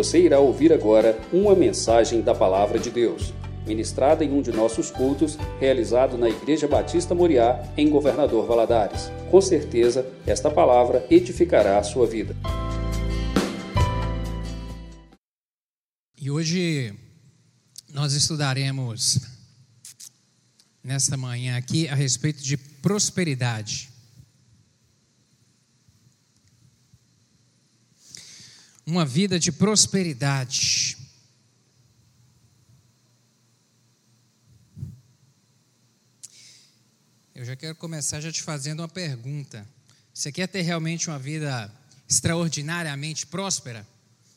Você irá ouvir agora uma mensagem da Palavra de Deus, ministrada em um de nossos cultos, realizado na Igreja Batista Moriá, em Governador Valadares. Com certeza, esta palavra edificará a sua vida. E hoje nós estudaremos nesta manhã aqui a respeito de prosperidade. Uma vida de prosperidade. Eu já quero começar já te fazendo uma pergunta. Você quer ter realmente uma vida extraordinariamente próspera?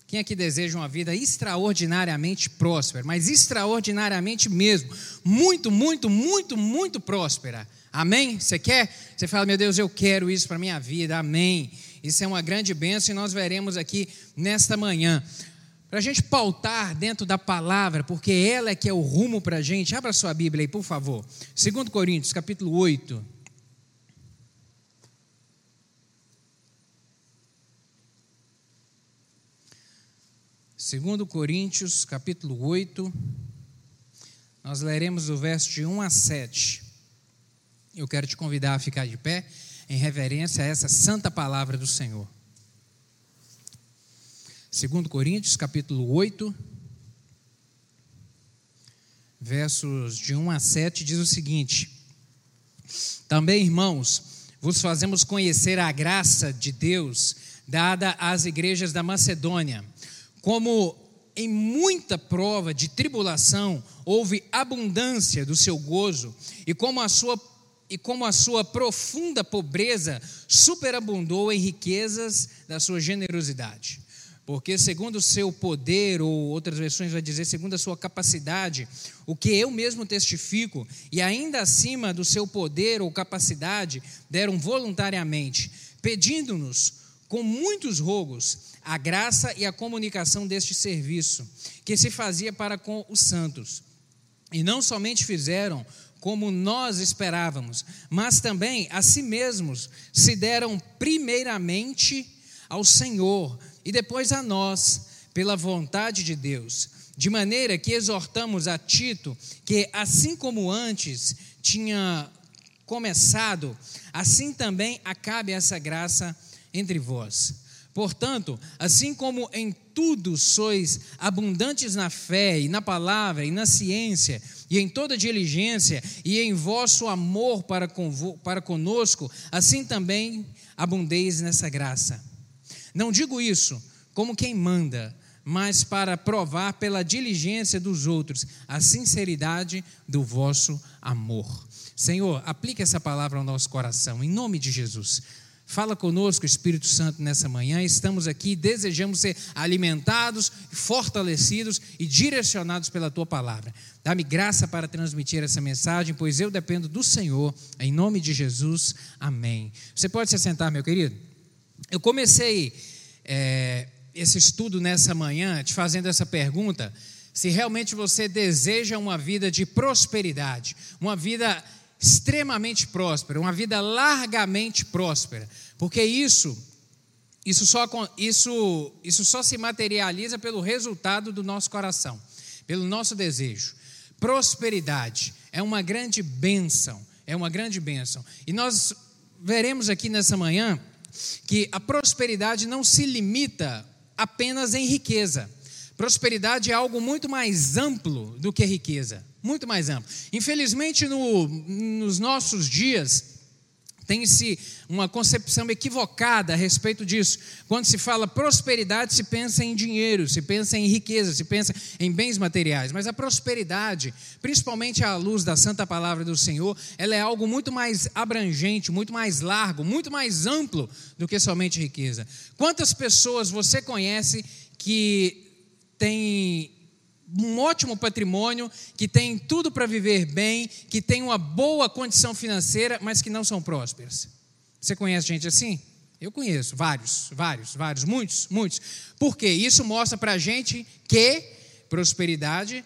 Quem aqui deseja uma vida extraordinariamente próspera, mas extraordinariamente mesmo, muito, muito, muito, muito próspera? Amém? Você quer? Você fala, meu Deus, eu quero isso para minha vida, amém. Isso é uma grande bênção e nós veremos aqui nesta manhã. Para a gente pautar dentro da palavra, porque ela é que é o rumo para a gente, abra sua Bíblia aí, por favor. 2 Coríntios, capítulo 8. 2 Coríntios, capítulo 8, nós leremos o verso de 1 a 7. Eu quero te convidar a ficar de pé em reverência a essa santa palavra do Senhor. 2 Coríntios, capítulo 8, versos de 1 a 7, diz o seguinte: Também, irmãos, vos fazemos conhecer a graça de Deus dada às igrejas da Macedônia como em muita prova de tribulação houve abundância do seu gozo, e como a sua e como a sua profunda pobreza superabundou em riquezas da sua generosidade. Porque segundo o seu poder, ou outras versões vai dizer, segundo a sua capacidade, o que eu mesmo testifico, e ainda acima do seu poder ou capacidade, deram voluntariamente, pedindo-nos com muitos rogos a graça e a comunicação deste serviço, que se fazia para com os santos. E não somente fizeram como nós esperávamos, mas também a si mesmos se deram primeiramente ao Senhor e depois a nós, pela vontade de Deus. De maneira que exortamos a Tito que, assim como antes tinha começado, assim também acabe essa graça entre vós. Portanto, assim como em tudo sois abundantes na fé e na palavra e na ciência e em toda diligência e em vosso amor para, convo, para conosco, assim também abundeis nessa graça. Não digo isso como quem manda, mas para provar pela diligência dos outros a sinceridade do vosso amor. Senhor, aplique essa palavra ao nosso coração, em nome de Jesus. Fala conosco, Espírito Santo, nessa manhã. Estamos aqui, desejamos ser alimentados, fortalecidos e direcionados pela tua palavra. Dá-me graça para transmitir essa mensagem, pois eu dependo do Senhor. Em nome de Jesus, amém. Você pode se sentar, meu querido? Eu comecei é, esse estudo nessa manhã te fazendo essa pergunta: se realmente você deseja uma vida de prosperidade, uma vida extremamente próspera, uma vida largamente próspera, porque isso isso só, isso, isso só se materializa pelo resultado do nosso coração, pelo nosso desejo. Prosperidade é uma grande bênção, é uma grande bênção. E nós veremos aqui nessa manhã que a prosperidade não se limita apenas em riqueza. Prosperidade é algo muito mais amplo do que riqueza muito mais amplo. Infelizmente, no, nos nossos dias, tem-se uma concepção equivocada a respeito disso. Quando se fala prosperidade, se pensa em dinheiro, se pensa em riqueza, se pensa em bens materiais. Mas a prosperidade, principalmente à luz da santa palavra do Senhor, ela é algo muito mais abrangente, muito mais largo, muito mais amplo do que somente riqueza. Quantas pessoas você conhece que têm um ótimo patrimônio, que tem tudo para viver bem, que tem uma boa condição financeira, mas que não são prósperas. Você conhece gente assim? Eu conheço vários, vários, vários, muitos, muitos. Por quê? Isso mostra para a gente que prosperidade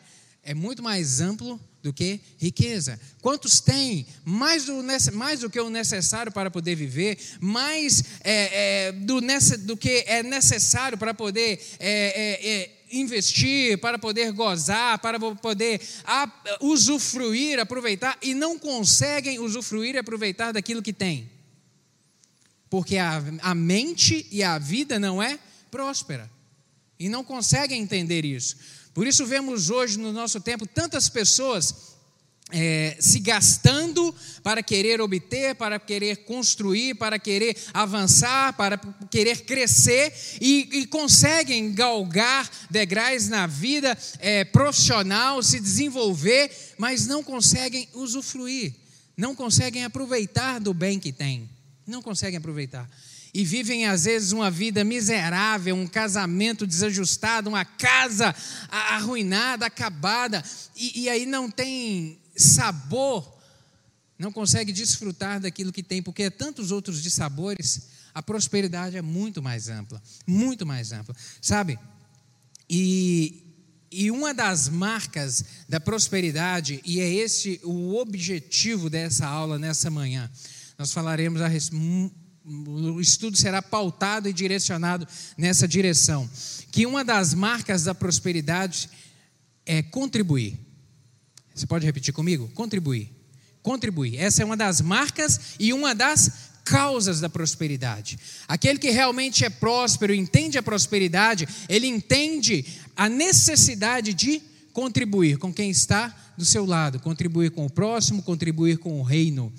é muito mais amplo do que riqueza. Quantos têm mais do, mais do que o necessário para poder viver, mais é, é, do, do, que é necessário para poder é, é, é investir, para poder gozar, para poder usufruir, aproveitar, e não conseguem usufruir e aproveitar daquilo que têm? Porque a, a mente e a vida não é próspera. E não conseguem entender isso. Por isso vemos hoje no nosso tempo tantas pessoas é, se gastando para querer obter, para querer construir, para querer avançar, para querer crescer e, e conseguem galgar degraus na vida é, profissional, se desenvolver, mas não conseguem usufruir, não conseguem aproveitar do bem que têm, não conseguem aproveitar e vivem às vezes uma vida miserável, um casamento desajustado, uma casa arruinada, acabada, e, e aí não tem sabor, não consegue desfrutar daquilo que tem, porque é tantos outros de sabores, a prosperidade é muito mais ampla, muito mais ampla, sabe? E, e uma das marcas da prosperidade, e é esse o objetivo dessa aula nessa manhã, nós falaremos a respeito o estudo será pautado e direcionado nessa direção. Que uma das marcas da prosperidade é contribuir. Você pode repetir comigo? Contribuir. Contribuir. Essa é uma das marcas e uma das causas da prosperidade. Aquele que realmente é próspero, entende a prosperidade, ele entende a necessidade de contribuir com quem está do seu lado, contribuir com o próximo, contribuir com o reino.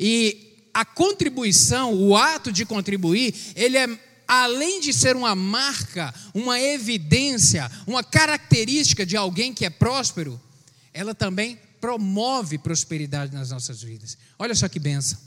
E a contribuição, o ato de contribuir, ele é além de ser uma marca, uma evidência, uma característica de alguém que é próspero, ela também promove prosperidade nas nossas vidas. Olha só que benção.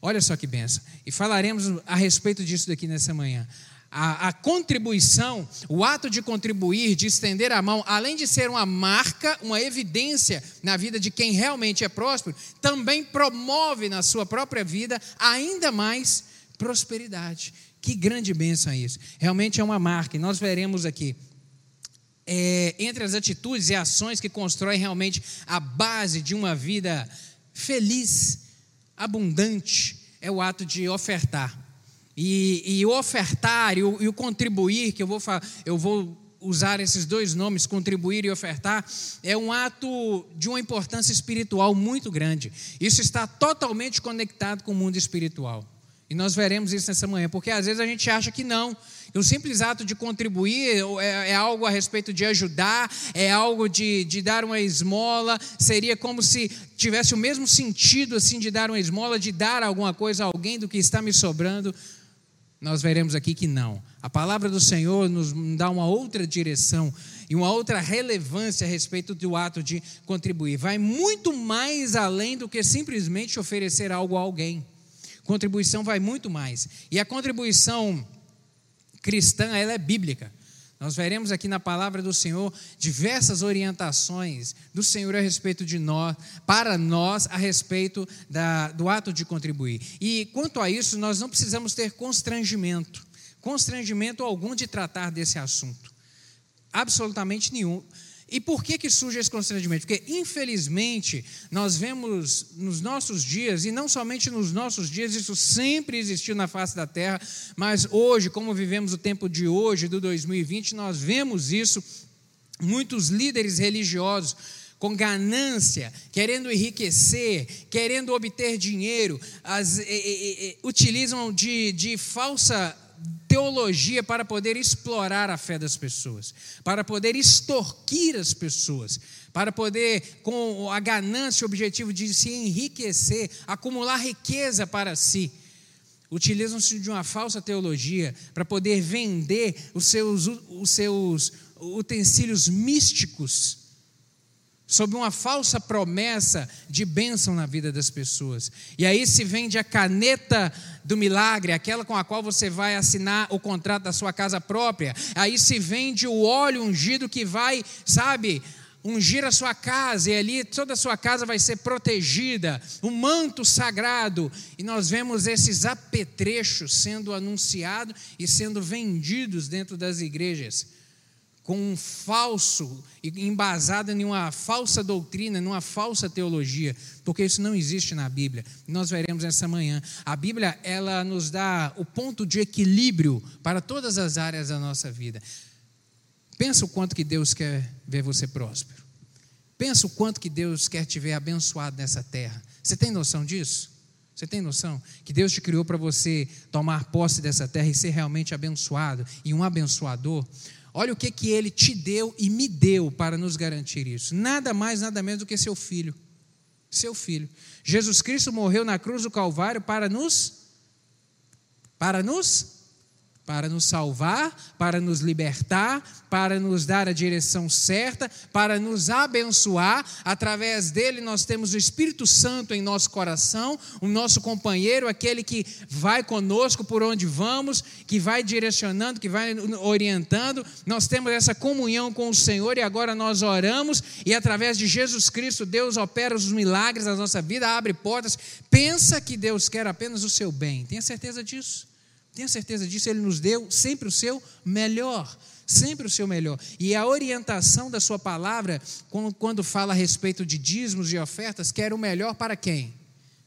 Olha só que benção. E falaremos a respeito disso daqui nessa manhã a, a, contribuição, o ato de contribuir, de estender a mão, além de ser uma marca, uma evidência na vida de quem realmente é próspero, também promove na sua própria vida ainda mais prosperidade. Que grande bênção é isso. Realmente é uma marca, e nós veremos aqui. É, entre as atitudes e ações que constroem realmente a base de uma vida feliz, abundante, é o ato de ofertar. E, e ofertar e o, e o, contribuir, que eu vou, eu vou usar esses dois nomes, contribuir e ofertar, é um ato de uma importância espiritual muito grande. Isso está totalmente conectado com o mundo espiritual. E nós veremos isso nessa manhã, porque às vezes a gente acha que não. O simples ato de contribuir é, é algo a respeito de ajudar, é algo de, de dar uma esmola, seria como se tivesse o mesmo sentido assim de dar uma esmola, de dar alguma coisa a alguém do que está me sobrando nós veremos aqui que não. A palavra do Senhor nos dá uma outra direção e uma outra relevância a respeito do ato de contribuir. Vai muito mais além do que simplesmente oferecer algo a alguém. Contribuição vai muito mais. E a contribuição cristã, ela é bíblica. Nós veremos aqui na palavra do Senhor diversas orientações do Senhor a respeito de nós, para nós, a respeito da, do ato de contribuir. E quanto a isso, nós não precisamos ter constrangimento, constrangimento algum de tratar desse assunto. Absolutamente nenhum. E por que, que surge esse constrangimento? Porque, infelizmente, nós vemos nos nossos dias, e não somente nos nossos dias, isso sempre existiu na face da terra, mas hoje, como vivemos o tempo de hoje, do 2020, nós vemos isso, muitos líderes religiosos com ganância, querendo enriquecer, querendo obter dinheiro, as, e, e, e, utilizam de, de falsa teologia para poder explorar a fé das pessoas, para poder extorquir as pessoas, para poder, com a ganância, o objetivo de se enriquecer, acumular riqueza para si. Utilizam-se de uma falsa teologia para poder vender os seus, os seus utensílios místicos sob uma falsa promessa de bênção na vida das pessoas. E aí se vende a caneta do milagre, aquela com a qual você vai assinar o contrato da sua casa própria. Aí se vende o óleo ungido que vai, sabe, ungir a sua casa, e ali toda a sua casa vai ser protegida, o manto sagrado. E nós vemos esses apetrechos sendo anunciados e sendo vendidos dentro das igrejas com um falso, embasado em uma falsa doutrina, numa falsa teologia, porque isso não existe na Bíblia. Nós veremos essa manhã. A Bíblia, ela nos dá o ponto de equilíbrio para todas as áreas da nossa vida. Pensa o quanto que Deus quer ver você próspero. Pensa o quanto que Deus quer te ver abençoado nessa terra. Você tem noção disso? Você tem noção que Deus te criou para você tomar posse dessa terra e ser realmente abençoado e um abençoador? Olha o que, que ele te deu e me deu para nos garantir isso. Nada mais, nada menos do que seu filho. Seu filho. Jesus Cristo morreu na cruz do Calvário para nos para nos para nos salvar, para nos libertar, para nos dar a direção certa, para nos abençoar. Através dele nós temos o Espírito Santo em nosso coração, o nosso companheiro, aquele que vai conosco por onde vamos, que vai direcionando, que vai orientando. Nós temos essa comunhão com o Senhor e agora nós oramos e através de Jesus Cristo Deus opera os milagres na nossa vida, abre portas. Pensa que Deus quer apenas o seu bem. Tenha certeza disso? Tenha certeza disso, Ele nos deu sempre o seu melhor. Sempre o seu melhor. E a orientação da Sua palavra, quando fala a respeito de dízimos e ofertas, quer o melhor para quem?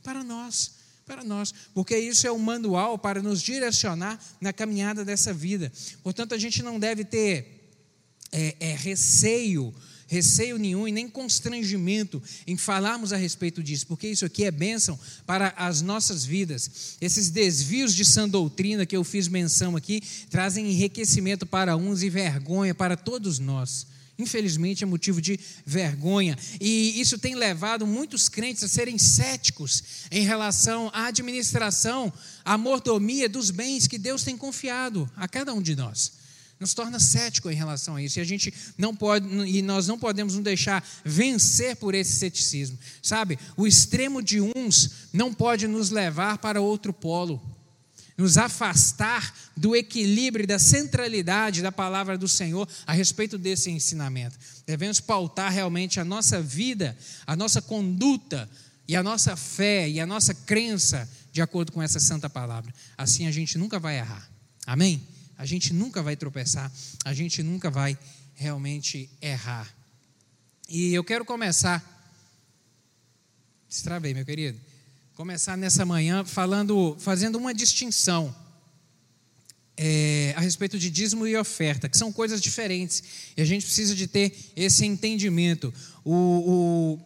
Para nós. Para nós. Porque isso é um manual para nos direcionar na caminhada dessa vida. Portanto, a gente não deve ter é, é, receio receio nenhum e nem constrangimento em falarmos a respeito disso, porque isso aqui é bênção para as nossas vidas. Esses desvios de sã doutrina que eu fiz menção aqui trazem enriquecimento para uns e vergonha para todos nós. Infelizmente é motivo de vergonha. E isso tem levado muitos crentes a serem céticos em relação à administração, à mordomia dos bens que Deus tem confiado a cada um de nós nos torna cético em relação a isso. E a gente não pode, e nós não podemos nos deixar vencer por esse ceticismo. Sabe? O extremo de uns não pode nos levar para outro polo. Nos afastar do equilíbrio da centralidade da palavra do Senhor a respeito desse ensinamento. Devemos pautar realmente a nossa vida, a nossa conduta e a nossa fé e a nossa crença de acordo com essa santa palavra. Assim a gente nunca vai errar. Amém? A gente nunca vai tropeçar, a gente nunca vai realmente errar. E eu quero começar, destravei, meu querido, começar nessa manhã falando, fazendo uma distinção é, a respeito de dízimo e oferta, que são coisas diferentes, e a gente precisa de ter esse entendimento. O, o,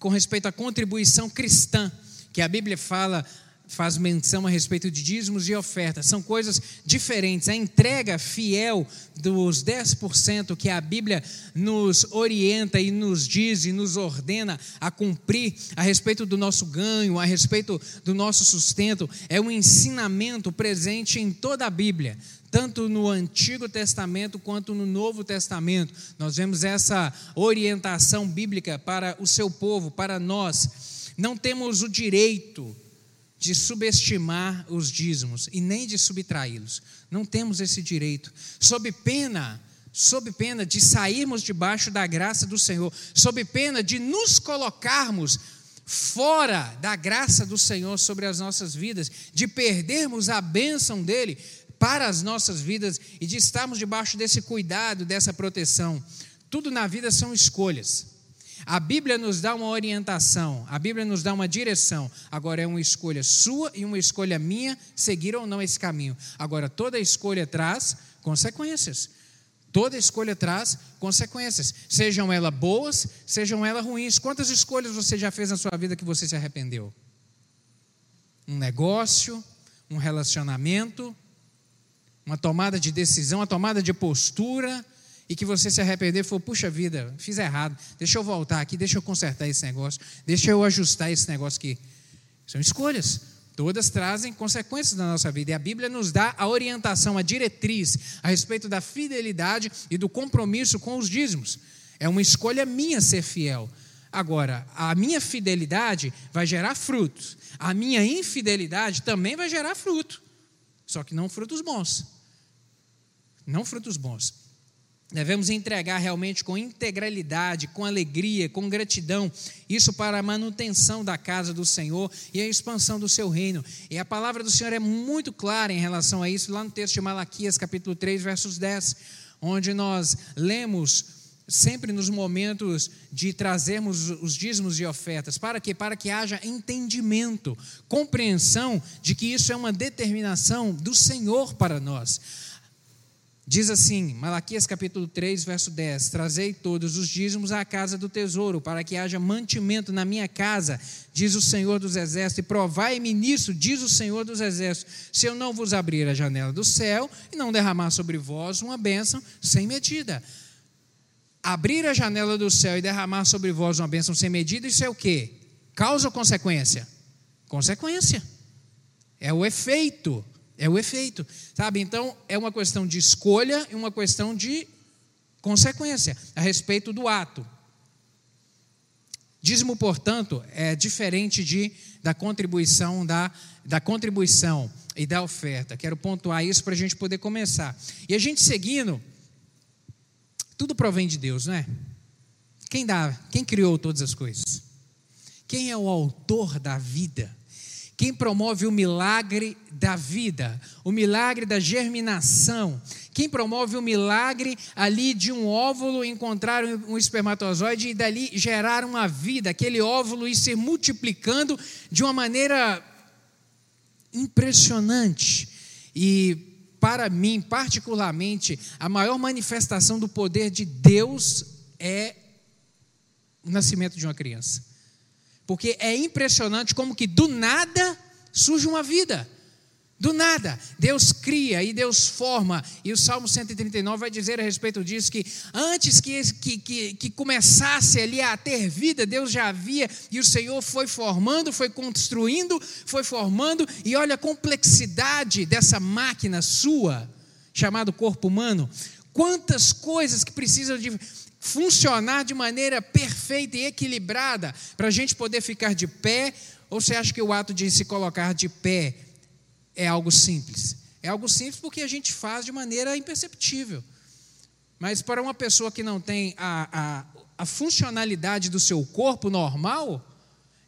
com respeito à contribuição cristã, que a Bíblia fala faz menção a respeito de dízimos e ofertas. São coisas diferentes. A entrega fiel dos 10% que a Bíblia nos orienta e nos diz e nos ordena a cumprir a respeito do nosso ganho, a respeito do nosso sustento, é um ensinamento presente em toda a Bíblia. Tanto no Antigo Testamento quanto no Novo Testamento, nós vemos essa orientação bíblica para o seu povo, para nós. Não temos o direito de subestimar os dízimos e nem de subtraí-los. Não temos esse direito. Sob pena, sob pena de sairmos debaixo da graça do Senhor, sob pena de nos colocarmos fora da graça do Senhor sobre as nossas vidas, de perdermos a bênção dele para as nossas vidas e de estarmos debaixo desse cuidado, dessa proteção. Tudo na vida são escolhas. A Bíblia nos dá uma orientação, a Bíblia nos dá uma direção. Agora é uma escolha sua e uma escolha minha seguir ou não esse caminho. Agora toda escolha traz consequências. Toda escolha traz consequências, sejam elas boas, sejam elas ruins. Quantas escolhas você já fez na sua vida que você se arrependeu? Um negócio, um relacionamento, uma tomada de decisão, uma tomada de postura, e que você se arrepender e falou, puxa vida, fiz errado, deixa eu voltar aqui, deixa eu consertar esse negócio, deixa eu ajustar esse negócio aqui. São escolhas. Todas trazem consequências na nossa vida. E a Bíblia nos dá a orientação, a diretriz a respeito da fidelidade e do compromisso com os dízimos. É uma escolha minha ser fiel. Agora, a minha fidelidade vai gerar frutos. A minha infidelidade também vai gerar fruto. Só que não frutos bons. Não frutos bons. Devemos entregar realmente com integralidade, com alegria, com gratidão, isso para a manutenção da casa do Senhor e a expansão do seu reino. E a palavra do Senhor é muito clara em relação a isso, lá no texto de Malaquias, capítulo 3, versos 10, onde nós lemos sempre nos momentos de trazermos os dízimos e ofertas. Para quê? Para que haja entendimento, compreensão de que isso é uma determinação do Senhor para nós. Diz assim, Malaquias capítulo 3, verso 10: Trazei todos os dízimos à casa do tesouro, para que haja mantimento na minha casa, diz o Senhor dos Exércitos, e provai-me nisso, diz o Senhor dos Exércitos, se eu não vos abrir a janela do céu e não derramar sobre vós uma bênção sem medida abrir a janela do céu e derramar sobre vós uma bênção sem medida, isso é o que? Causa ou consequência? Consequência. É o efeito. É o efeito. Sabe? Então, é uma questão de escolha e uma questão de consequência a respeito do ato. Dízimo, portanto, é diferente de, da contribuição da, da contribuição e da oferta. Quero pontuar isso para a gente poder começar. E a gente seguindo tudo provém de Deus, não é? Quem dá? Quem criou todas as coisas? Quem é o autor da vida? Quem promove o milagre da vida, o milagre da germinação? Quem promove o milagre ali de um óvulo encontrar um espermatozoide e dali gerar uma vida, aquele óvulo ir se multiplicando de uma maneira impressionante. E para mim, particularmente, a maior manifestação do poder de Deus é o nascimento de uma criança. Porque é impressionante como que do nada surge uma vida. Do nada, Deus cria e Deus forma, e o Salmo 139 vai dizer a respeito disso: que antes que, que, que, que, começasse ali a ter vida, Deus já havia, e o Senhor foi formando, foi construindo, foi formando, e olha a complexidade dessa máquina sua, chamado corpo humano. Quantas coisas que precisam de funcionar de maneira perfeita e equilibrada para a gente poder ficar de pé, ou você acha que o ato de se colocar de pé é algo simples. É algo simples porque a gente faz de maneira imperceptível. Mas para uma pessoa que não tem a, a, a funcionalidade do seu corpo normal,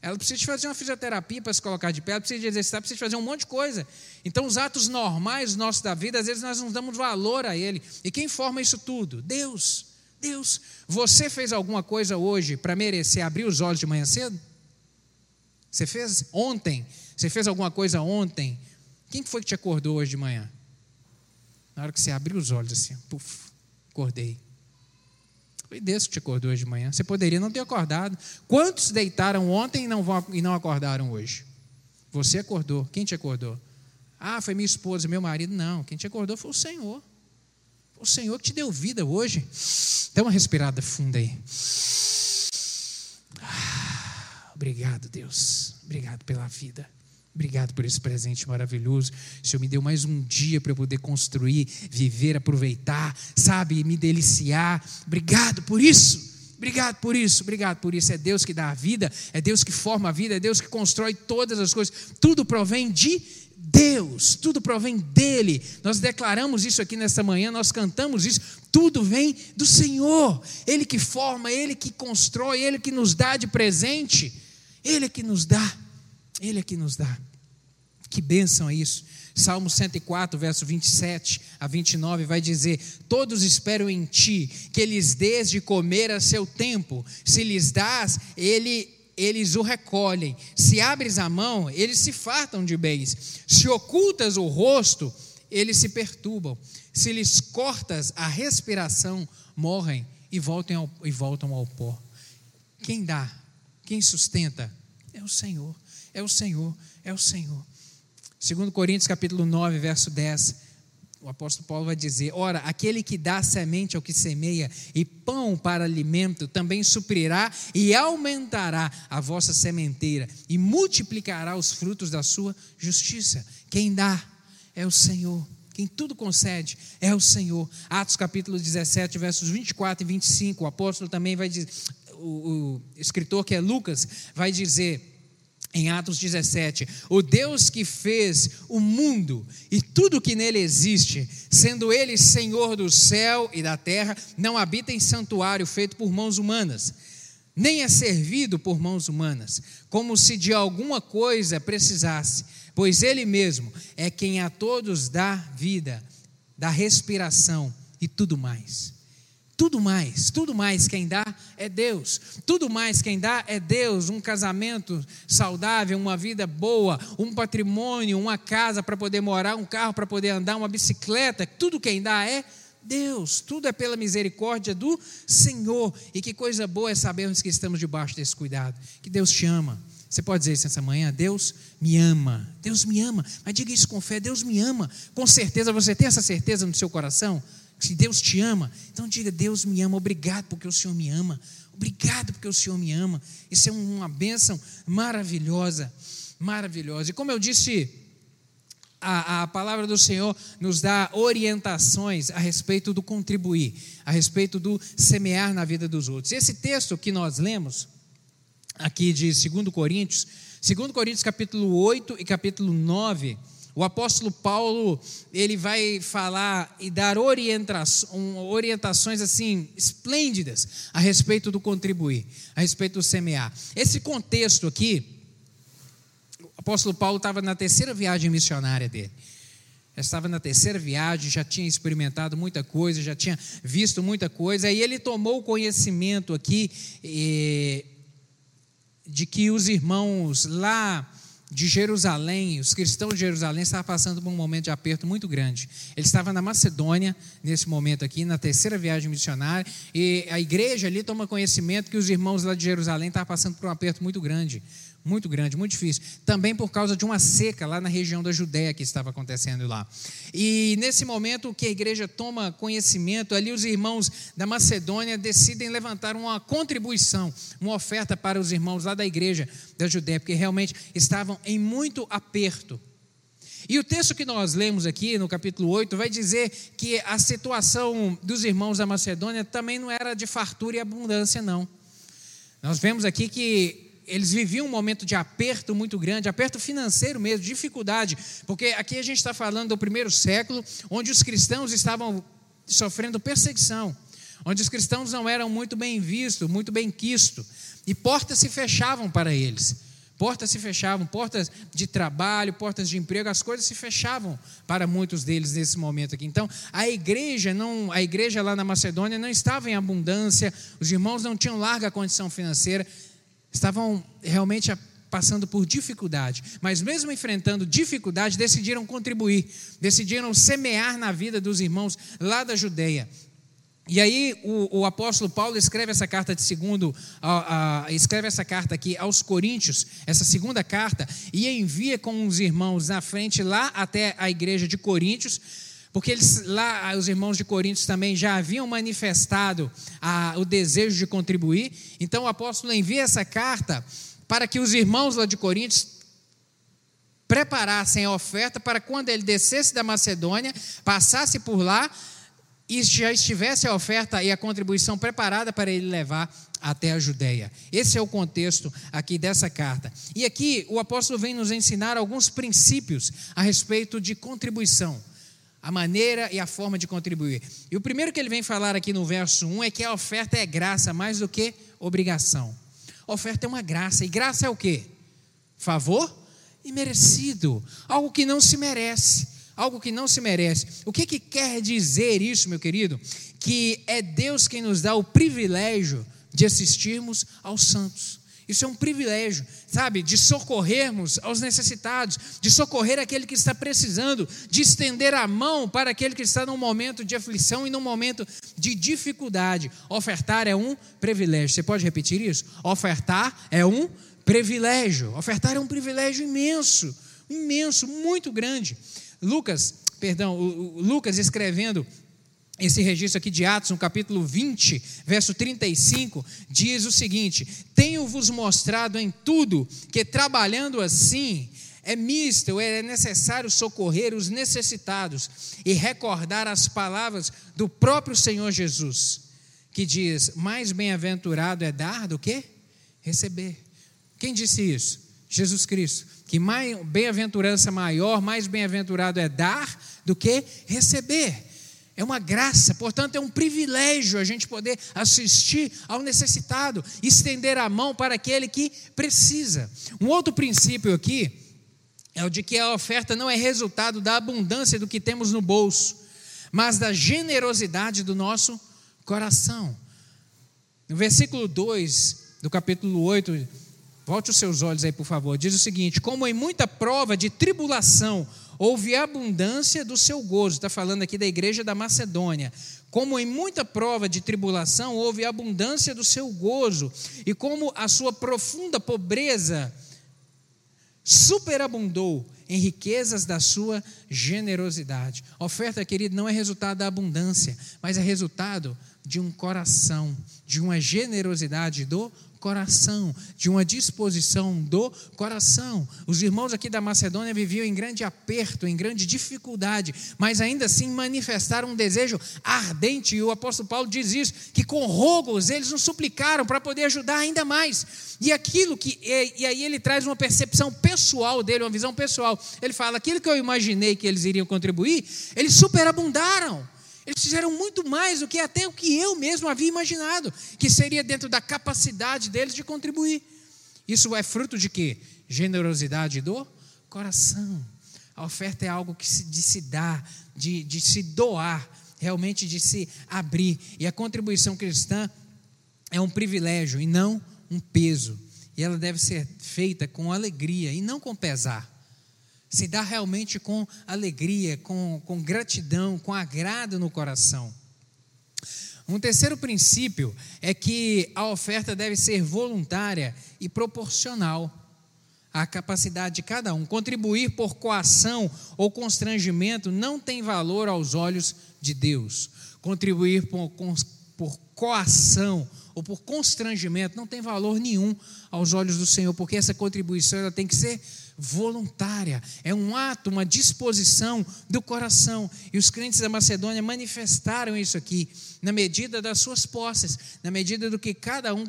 ela precisa de fazer uma fisioterapia para se colocar de pé, ela precisa de exercitar, precisa de fazer um monte de coisa. Então, os atos normais nossos da vida, às vezes nós não damos valor a ele. E quem forma isso tudo? Deus. Deus. Você fez alguma coisa hoje para merecer abrir os olhos de manhã cedo? Você fez ontem? Você fez alguma coisa ontem quem foi que te acordou hoje de manhã? Na hora que você abriu os olhos assim, puf, acordei. Foi Deus que te acordou hoje de manhã. Você poderia não ter acordado. Quantos deitaram ontem e não, vão, e não acordaram hoje? Você acordou. Quem te acordou? Ah, foi minha esposa, meu marido. Não, quem te acordou foi o Senhor. O Senhor que te deu vida hoje. Dá uma respirada funda aí. Ah, obrigado, Deus. Obrigado pela vida. Obrigado por esse presente maravilhoso. O Senhor me deu mais um dia para eu poder construir, viver, aproveitar, sabe, me deliciar. Obrigado por isso. Obrigado por isso, obrigado por isso. É Deus que dá a vida, é Deus que forma a vida, é Deus que constrói todas as coisas. Tudo provém de Deus, tudo provém dEle. Nós declaramos isso aqui nesta manhã, nós cantamos isso. Tudo vem do Senhor. Ele que forma, Ele que constrói, Ele que nos dá de presente, Ele que nos dá. Ele é que nos dá. Que bênção é isso. Salmo 104, verso 27 a 29 vai dizer: Todos esperam em ti, que lhes dês de comer a seu tempo. Se lhes dás, ele, eles o recolhem. Se abres a mão, eles se fartam de bens. Se ocultas o rosto, eles se perturbam. Se lhes cortas a respiração, morrem e voltam ao, e voltam ao pó. Quem dá, quem sustenta, é o Senhor é o Senhor, é o Senhor. Segundo Coríntios capítulo 9, verso 10, o apóstolo Paulo vai dizer: Ora, aquele que dá semente ao que semeia e pão para alimento também suprirá e aumentará a vossa sementeira e multiplicará os frutos da sua justiça. Quem dá é o Senhor. Quem tudo concede é o Senhor. Atos capítulo 17, versos 24 e 25. O apóstolo também vai dizer, o, o escritor que é Lucas, vai dizer em Atos 17, o Deus que fez o mundo e tudo que nele existe, sendo ele Senhor do céu e da terra, não habita em santuário feito por mãos humanas, nem é servido por mãos humanas, como se de alguma coisa precisasse, pois ele mesmo é quem a todos dá vida, dá respiração e tudo mais. Tudo mais, tudo mais quem dá é Deus. Tudo mais quem dá é Deus. Um casamento saudável, uma vida boa, um patrimônio, uma casa para poder morar, um carro para poder andar, uma bicicleta. Tudo quem dá é Deus. Tudo é pela misericórdia do Senhor. E que coisa boa é sabermos que estamos debaixo desse cuidado. Que Deus te ama. Você pode dizer isso essa manhã? Deus me ama. Deus me ama. Mas diga isso com fé: Deus me ama. Com certeza, você tem essa certeza no seu coração? Se Deus te ama, então diga: Deus me ama, obrigado porque o Senhor me ama, obrigado porque o Senhor me ama. Isso é uma bênção maravilhosa, maravilhosa. E como eu disse, a, a palavra do Senhor nos dá orientações a respeito do contribuir, a respeito do semear na vida dos outros. Esse texto que nós lemos, aqui de 2 Coríntios, 2 Coríntios capítulo 8 e capítulo 9 o apóstolo Paulo, ele vai falar e dar orientações assim esplêndidas a respeito do contribuir, a respeito do semear. Esse contexto aqui, o apóstolo Paulo estava na terceira viagem missionária dele. Já estava na terceira viagem, já tinha experimentado muita coisa, já tinha visto muita coisa, e ele tomou conhecimento aqui eh, de que os irmãos lá de Jerusalém, os cristãos de Jerusalém estavam passando por um momento de aperto muito grande. Ele estava na Macedônia, nesse momento aqui, na terceira viagem missionária, e a igreja ali toma conhecimento que os irmãos lá de Jerusalém estavam passando por um aperto muito grande muito grande, muito difícil. Também por causa de uma seca lá na região da Judéia que estava acontecendo lá. E nesse momento que a igreja toma conhecimento, ali os irmãos da Macedônia decidem levantar uma contribuição, uma oferta para os irmãos lá da igreja da Judéia, porque realmente estavam em muito aperto. E o texto que nós lemos aqui no capítulo 8 vai dizer que a situação dos irmãos da Macedônia também não era de fartura e abundância, não. Nós vemos aqui que eles viviam um momento de aperto muito grande, aperto financeiro mesmo, dificuldade, porque aqui a gente está falando do primeiro século, onde os cristãos estavam sofrendo perseguição, onde os cristãos não eram muito bem vistos, muito bem quistos, e portas se fechavam para eles. Portas se fechavam, portas de trabalho, portas de emprego, as coisas se fechavam para muitos deles nesse momento aqui. Então, a igreja não, a igreja lá na Macedônia não estava em abundância, os irmãos não tinham larga condição financeira, estavam realmente passando por dificuldade, mas mesmo enfrentando dificuldade, decidiram contribuir, decidiram semear na vida dos irmãos lá da Judéia. E aí o, o apóstolo Paulo escreve essa carta de segundo, escreve essa carta aqui aos Coríntios, essa segunda carta, e envia com os irmãos na frente lá até a igreja de Coríntios, porque eles, lá os irmãos de Coríntios também já haviam manifestado a, o desejo de contribuir. Então o apóstolo envia essa carta para que os irmãos lá de Coríntios preparassem a oferta para quando ele descesse da Macedônia, passasse por lá e já estivesse a oferta e a contribuição preparada para ele levar até a Judéia. Esse é o contexto aqui dessa carta. E aqui o apóstolo vem nos ensinar alguns princípios a respeito de contribuição a maneira e a forma de contribuir. E o primeiro que ele vem falar aqui no verso 1 é que a oferta é graça mais do que obrigação. A oferta é uma graça, e graça é o quê? Favor imerecido, algo que não se merece, algo que não se merece. O que, que quer dizer isso, meu querido? Que é Deus quem nos dá o privilégio de assistirmos aos santos. Isso é um privilégio, sabe? De socorrermos aos necessitados, de socorrer aquele que está precisando, de estender a mão para aquele que está num momento de aflição e num momento de dificuldade. Ofertar é um privilégio. Você pode repetir isso? Ofertar é um privilégio. Ofertar é um privilégio imenso, imenso, muito grande. Lucas, perdão, Lucas escrevendo esse registro aqui de Atos, no capítulo 20, verso 35, diz o seguinte: Tenho-vos mostrado em tudo que trabalhando assim é misto, é necessário socorrer os necessitados e recordar as palavras do próprio Senhor Jesus, que diz: Mais bem-aventurado é dar do que receber. Quem disse isso? Jesus Cristo. Que mais bem-aventurança maior, mais bem-aventurado é dar do que receber. É uma graça, portanto, é um privilégio a gente poder assistir ao necessitado, estender a mão para aquele que precisa. Um outro princípio aqui é o de que a oferta não é resultado da abundância do que temos no bolso, mas da generosidade do nosso coração. No versículo 2 do capítulo 8, volte os seus olhos aí, por favor, diz o seguinte: Como em muita prova de tribulação houve abundância do seu gozo, está falando aqui da igreja da Macedônia. Como em muita prova de tribulação houve abundância do seu gozo, e como a sua profunda pobreza superabundou em riquezas da sua generosidade. A oferta, querido, não é resultado da abundância, mas é resultado de um coração, de uma generosidade do coração, de uma disposição do coração. Os irmãos aqui da Macedônia viviam em grande aperto, em grande dificuldade, mas ainda assim manifestaram um desejo ardente, e o apóstolo Paulo diz isso, que com rogos eles nos suplicaram para poder ajudar ainda mais. E aquilo que, e, aí ele traz uma percepção pessoal dele, uma visão pessoal. Ele fala: aquilo que eu imaginei que eles iriam contribuir, eles superabundaram. Eles fizeram muito mais do que até o que eu mesmo havia imaginado, que seria dentro da capacidade deles de contribuir. Isso é fruto de quê? Generosidade do coração. A oferta é algo que se, de se dar, de, de se doar, realmente de se abrir. E a contribuição cristã é um privilégio e não um peso. E ela deve ser feita com alegria e não com pesar se dá realmente com alegria, com, com gratidão, com agrado no coração. Um terceiro princípio é que a oferta deve ser voluntária e proporcional à capacidade de cada um. Contribuir por coação ou constrangimento não tem valor aos olhos de Deus. Contribuir por, por coação ou por constrangimento não tem valor nenhum aos olhos do Senhor, porque essa contribuição ela tem que ser voluntária, é um ato, uma disposição do coração. E os crentes da Macedônia manifestaram isso aqui, na medida das suas posses, na medida do que cada um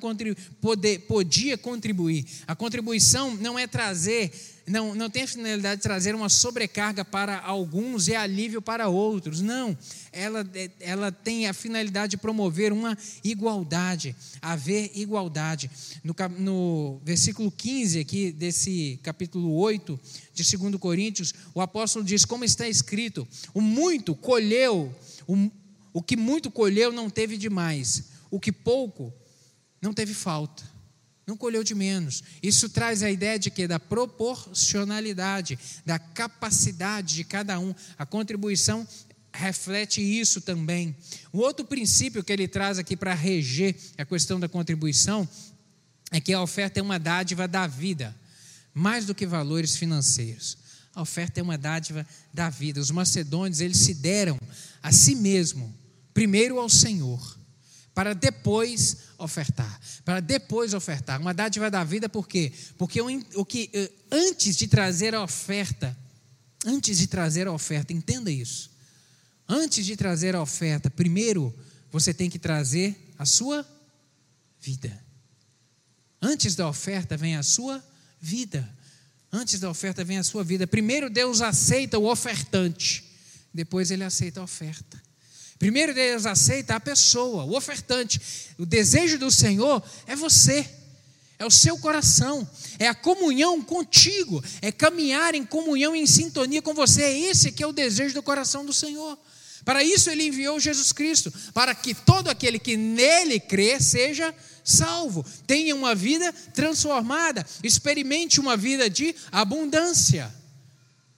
podia contribuir. A contribuição não é trazer não, não tem a finalidade de trazer uma sobrecarga para alguns e alívio para outros. Não. Ela, ela tem a finalidade de promover uma igualdade, haver igualdade. No, no versículo 15 aqui desse capítulo 8 de 2 Coríntios, o apóstolo diz: Como está escrito, o muito colheu, o, o que muito colheu não teve demais, o que pouco não teve falta não colheu de menos. Isso traz a ideia de que da proporcionalidade, da capacidade de cada um. A contribuição reflete isso também. O outro princípio que ele traz aqui para reger a questão da contribuição é que a oferta é uma dádiva da vida, mais do que valores financeiros. A oferta é uma dádiva da vida. Os macedônios, eles se deram a si mesmo, primeiro ao Senhor para depois ofertar, para depois ofertar. Uma dádiva da vida, por quê? Porque o, o que eh, antes de trazer a oferta, antes de trazer a oferta, entenda isso. Antes de trazer a oferta, primeiro você tem que trazer a sua vida. Antes da oferta vem a sua vida. Antes da oferta vem a sua vida. Primeiro Deus aceita o ofertante, depois ele aceita a oferta. Primeiro Deus aceita a pessoa, o ofertante. O desejo do Senhor é você, é o seu coração, é a comunhão contigo, é caminhar em comunhão em sintonia com você. É esse que é o desejo do coração do Senhor. Para isso ele enviou Jesus Cristo, para que todo aquele que nele crê seja salvo, tenha uma vida transformada, experimente uma vida de abundância.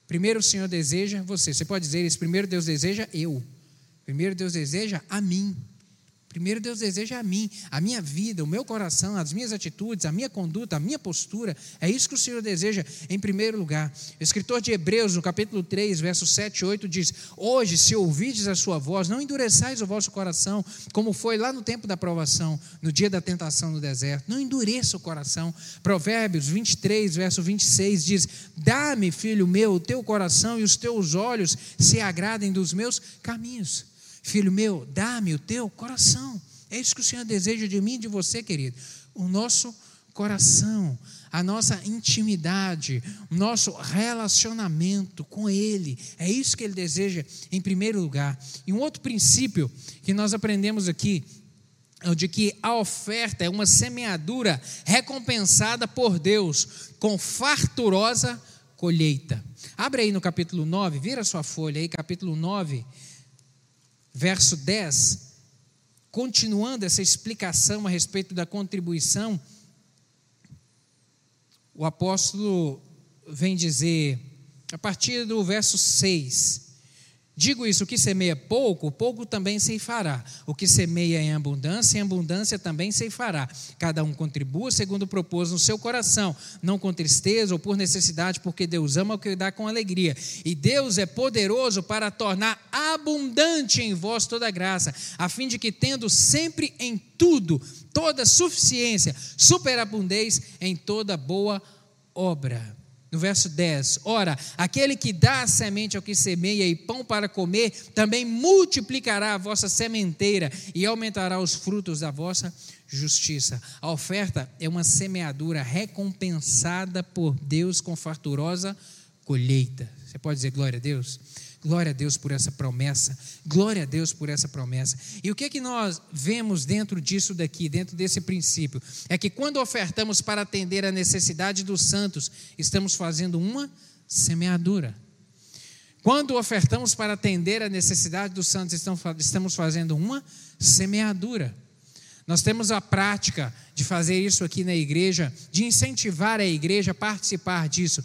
Primeiro o Senhor deseja você. Você pode dizer isso, primeiro Deus deseja eu. Primeiro Deus deseja a mim. Primeiro Deus deseja a mim, a minha vida, o meu coração, as minhas atitudes, a minha conduta, a minha postura. É isso que o Senhor deseja em primeiro lugar. O escritor de Hebreus, no capítulo 3, versos 7 e 8, diz: Hoje, se ouvides a sua voz, não endureçais o vosso coração, como foi lá no tempo da provação, no dia da tentação no deserto. Não endureça o coração. Provérbios 23, verso 26 diz: Dá-me, filho meu, o teu coração e os teus olhos se agradem dos meus caminhos. Filho meu, dá-me o teu coração. É isso que o Senhor deseja de mim e de você, querido. O nosso coração, a nossa intimidade, o nosso relacionamento com Ele. É isso que Ele deseja em primeiro lugar. E um outro princípio que nós aprendemos aqui é de que a oferta é uma semeadura recompensada por Deus com farturosa colheita. Abre aí no capítulo 9, vira sua folha aí, capítulo 9 verso 10, continuando essa explicação a respeito da contribuição, o apóstolo vem dizer, a partir do verso 6, Digo isso: o que semeia pouco, pouco também fará. O que semeia em abundância, em abundância também fará. Cada um contribua segundo propôs no seu coração, não com tristeza ou por necessidade, porque Deus ama o que dá com alegria. E Deus é poderoso para tornar abundante em vós toda graça, a fim de que, tendo sempre em tudo toda suficiência, superabundez em toda boa obra. No verso 10, ora, aquele que dá a semente ao que semeia e pão para comer, também multiplicará a vossa sementeira e aumentará os frutos da vossa justiça. A oferta é uma semeadura recompensada por Deus com farturosa colheita. Você pode dizer glória a Deus? Glória a Deus por essa promessa. Glória a Deus por essa promessa. E o que é que nós vemos dentro disso daqui, dentro desse princípio? É que quando ofertamos para atender a necessidade dos santos, estamos fazendo uma semeadura. Quando ofertamos para atender a necessidade dos santos, estamos fazendo uma semeadura. Nós temos a prática de fazer isso aqui na igreja, de incentivar a igreja a participar disso.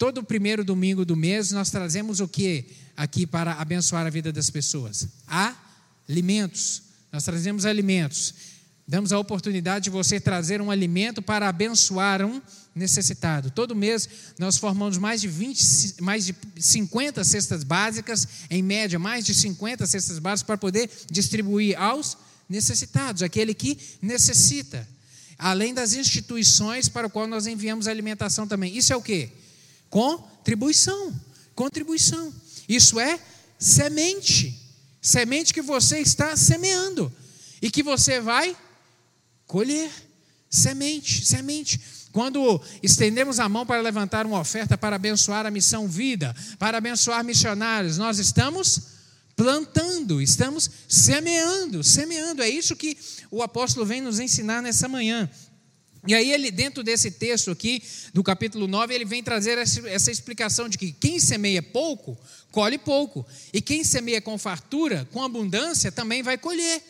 Todo primeiro domingo do mês nós trazemos o que aqui para abençoar a vida das pessoas? Alimentos. Nós trazemos alimentos. Damos a oportunidade de você trazer um alimento para abençoar um necessitado. Todo mês nós formamos mais de 20, mais de 50 cestas básicas, em média, mais de 50 cestas básicas para poder distribuir aos necessitados, aquele que necessita. Além das instituições para o qual nós enviamos alimentação também. Isso é o quê? Contribuição. Contribuição. Isso é semente. Semente que você está semeando e que você vai colher. Semente, semente. Quando estendemos a mão para levantar uma oferta para abençoar a missão vida, para abençoar missionários, nós estamos plantando, estamos semeando, semeando. É isso que o apóstolo vem nos ensinar nessa manhã. E aí ele, dentro desse texto aqui, do capítulo 9, ele vem trazer essa explicação de que quem semeia pouco, colhe pouco. E quem semeia com fartura, com abundância, também vai colher.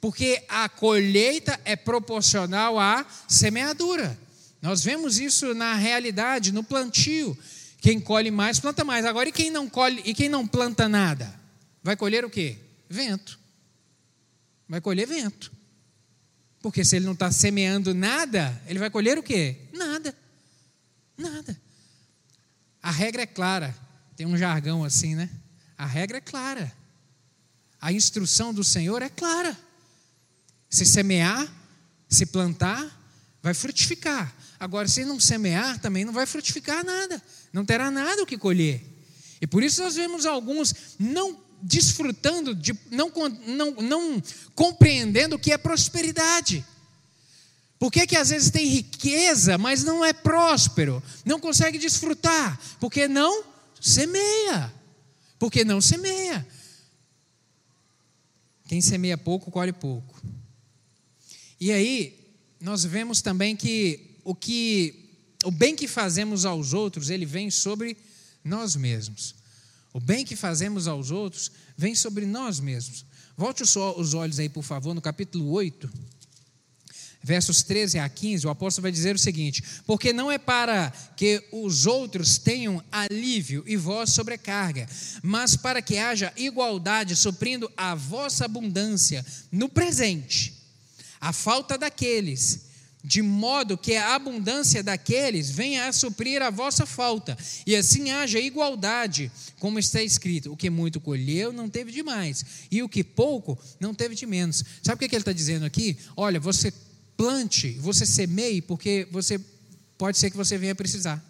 Porque a colheita é proporcional à semeadura. Nós vemos isso na realidade, no plantio. Quem colhe mais, planta mais. Agora, e quem não colhe, e quem não planta nada? Vai colher o quê? Vento. Vai colher vento. Porque se ele não está semeando nada, ele vai colher o quê? Nada. Nada. A regra é clara. Tem um jargão assim, né? A regra é clara. A instrução do Senhor é clara. Se semear, se plantar, vai frutificar. Agora, se não semear, também não vai frutificar nada. Não terá nada o que colher. E por isso nós vemos alguns não desfrutando, de, não, não, não compreendendo o que é prosperidade. Por que, que às vezes tem riqueza, mas não é próspero? Não consegue desfrutar? Porque não semeia. Porque não semeia. Quem semeia pouco, colhe pouco. E aí, nós vemos também que o que o bem que fazemos aos outros, ele vem sobre nós mesmos. O bem que fazemos aos outros vem sobre nós mesmos. Volte os olhos aí, por favor, no capítulo 8, versos 13 a 15. O apóstolo vai dizer o seguinte: Porque não é para que os outros tenham alívio e vós sobrecarga, mas para que haja igualdade, suprindo a vossa abundância no presente, a falta daqueles de modo que a abundância daqueles venha a suprir a vossa falta, e assim haja igualdade, como está escrito: o que muito colheu não teve de mais, e o que pouco não teve de menos. Sabe o que ele está dizendo aqui? Olha, você plante, você semeie, porque você pode ser que você venha precisar.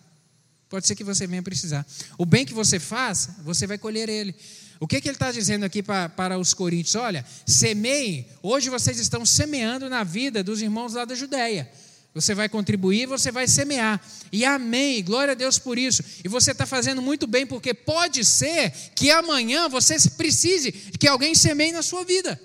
Pode ser que você venha precisar. O bem que você faz, você vai colher ele. O que, que ele está dizendo aqui para, para os coríntios? Olha, semeiem, hoje vocês estão semeando na vida dos irmãos lá da Judéia. Você vai contribuir, você vai semear. E amém, glória a Deus por isso. E você está fazendo muito bem, porque pode ser que amanhã você precise que alguém semeie na sua vida.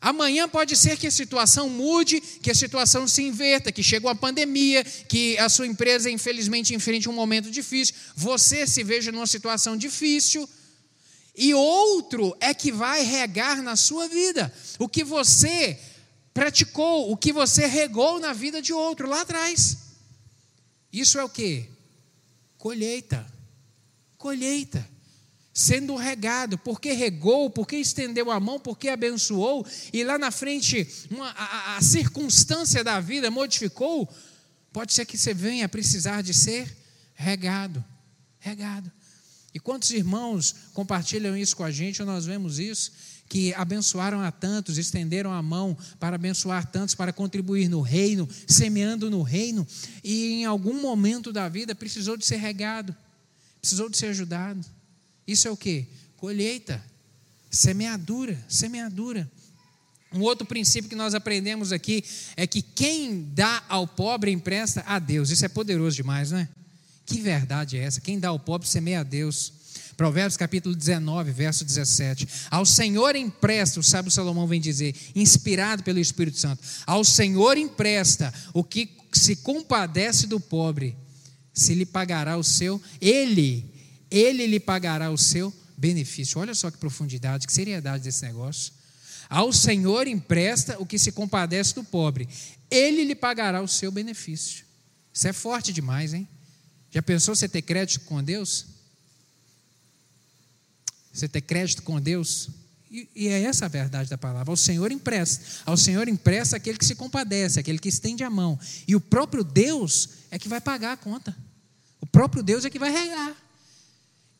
Amanhã pode ser que a situação mude, que a situação se inverta, que chegou a pandemia, que a sua empresa infelizmente enfrente um momento difícil, você se veja numa situação difícil e outro é que vai regar na sua vida. O que você praticou, o que você regou na vida de outro lá atrás. Isso é o que? Colheita. Colheita. Sendo regado, porque regou, porque estendeu a mão, porque abençoou, e lá na frente uma, a, a circunstância da vida modificou, pode ser que você venha precisar de ser regado. Regado. E quantos irmãos compartilham isso com a gente, nós vemos isso, que abençoaram a tantos, estenderam a mão para abençoar tantos, para contribuir no reino, semeando no reino, e em algum momento da vida precisou de ser regado, precisou de ser ajudado. Isso é o que? Colheita, semeadura, semeadura. Um outro princípio que nós aprendemos aqui é que quem dá ao pobre empresta a Deus. Isso é poderoso demais, não é? Que verdade é essa? Quem dá ao pobre semeia a Deus. Provérbios capítulo 19, verso 17. Ao Senhor empresta, o sábio Salomão vem dizer, inspirado pelo Espírito Santo. Ao Senhor empresta o que se compadece do pobre, se lhe pagará o seu, ele, ele lhe pagará o seu benefício. Olha só que profundidade, que seriedade desse negócio. Ao Senhor empresta o que se compadece do pobre, ele lhe pagará o seu benefício. Isso é forte demais, hein? Já pensou você ter crédito com Deus? Você ter crédito com Deus? E, e, é essa a verdade da palavra. Ao Senhor empresta. Ao Senhor empresta aquele que se compadece, aquele que estende a mão. E o próprio Deus é que vai pagar a conta. O próprio Deus é que vai regar.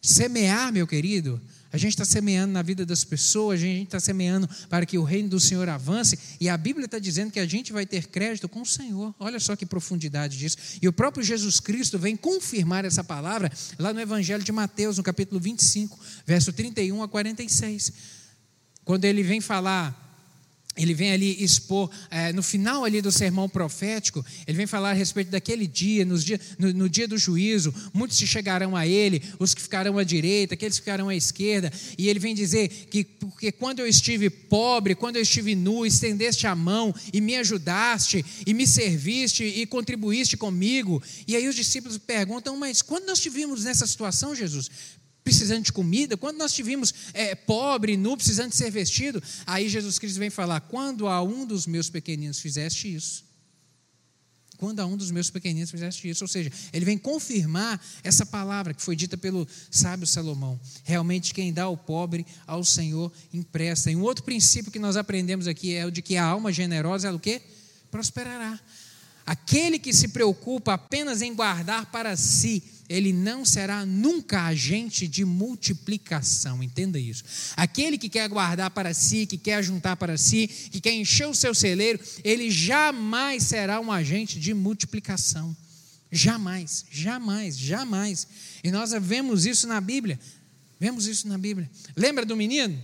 Semear, meu querido, a gente está semeando na vida das pessoas, a gente está semeando para que o reino do Senhor avance, e a Bíblia está dizendo que a gente vai ter crédito com o Senhor. Olha só que profundidade disso. E o próprio Jesus Cristo vem confirmar essa palavra lá no Evangelho de Mateus, no capítulo 25, verso 31 a 46. Quando ele vem falar ele vem ali expor, é, no final ali do sermão profético, ele vem falar a respeito daquele dia, dia, no, no, dia do juízo, muitos se chegarão a ele, os que ficarão à direita, aqueles que ficarão à esquerda, e ele vem dizer que porque quando eu estive pobre, quando eu estive nu, estendeste a mão e me ajudaste, e me serviste e contribuíste comigo, e aí os discípulos perguntam, mas quando nós estivemos nessa situação, Jesus? Precisando de comida, quando nós tivemos é, pobre, nu, precisando de ser vestido, aí Jesus Cristo vem falar: quando a um dos meus pequeninos fizeste isso, quando a um dos meus pequeninos fizeste isso, ou seja, ele vem confirmar essa palavra que foi dita pelo sábio Salomão. Realmente, quem dá ao pobre, ao Senhor empresta. E um outro princípio que nós aprendemos aqui é o de que a alma generosa, ela o quê? Prosperará. Aquele que se preocupa apenas em guardar para si, ele não será nunca agente de multiplicação, entenda isso. Aquele que quer guardar para si, que quer juntar para si, que quer encher o seu celeiro, ele jamais será um agente de multiplicação. Jamais, jamais, jamais. E nós vemos isso na Bíblia. Vemos isso na Bíblia. Lembra do menino?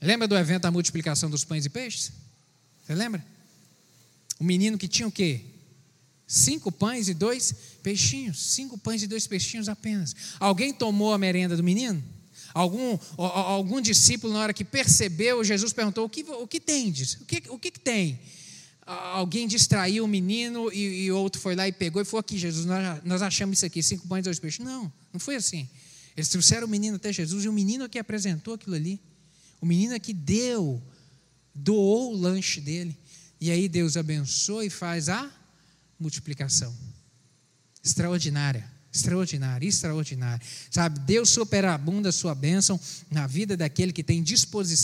Lembra do evento da multiplicação dos pães e peixes? Você lembra? O menino que tinha o quê? Cinco pães e dois peixinhos. Cinco pães e dois peixinhos apenas. Alguém tomou a merenda do menino? Algum, algum discípulo, na hora que percebeu, Jesus perguntou: O que, o que tendes? O que, o que, tem? Alguém distraiu o menino e, e, outro foi lá e pegou e falou: Aqui, Jesus, nós, nós achamos isso aqui, cinco pães e dois peixes. Não, não foi assim. Eles trouxeram o menino até Jesus e o menino que apresentou aquilo ali. O menino é que deu, doou o lanche dele. E aí Deus abençoa e faz a multiplicação. Extraordinária, extraordinária, extraordinária. Sabe, Deus superabunda a sua bênção na vida daquele que tem disposição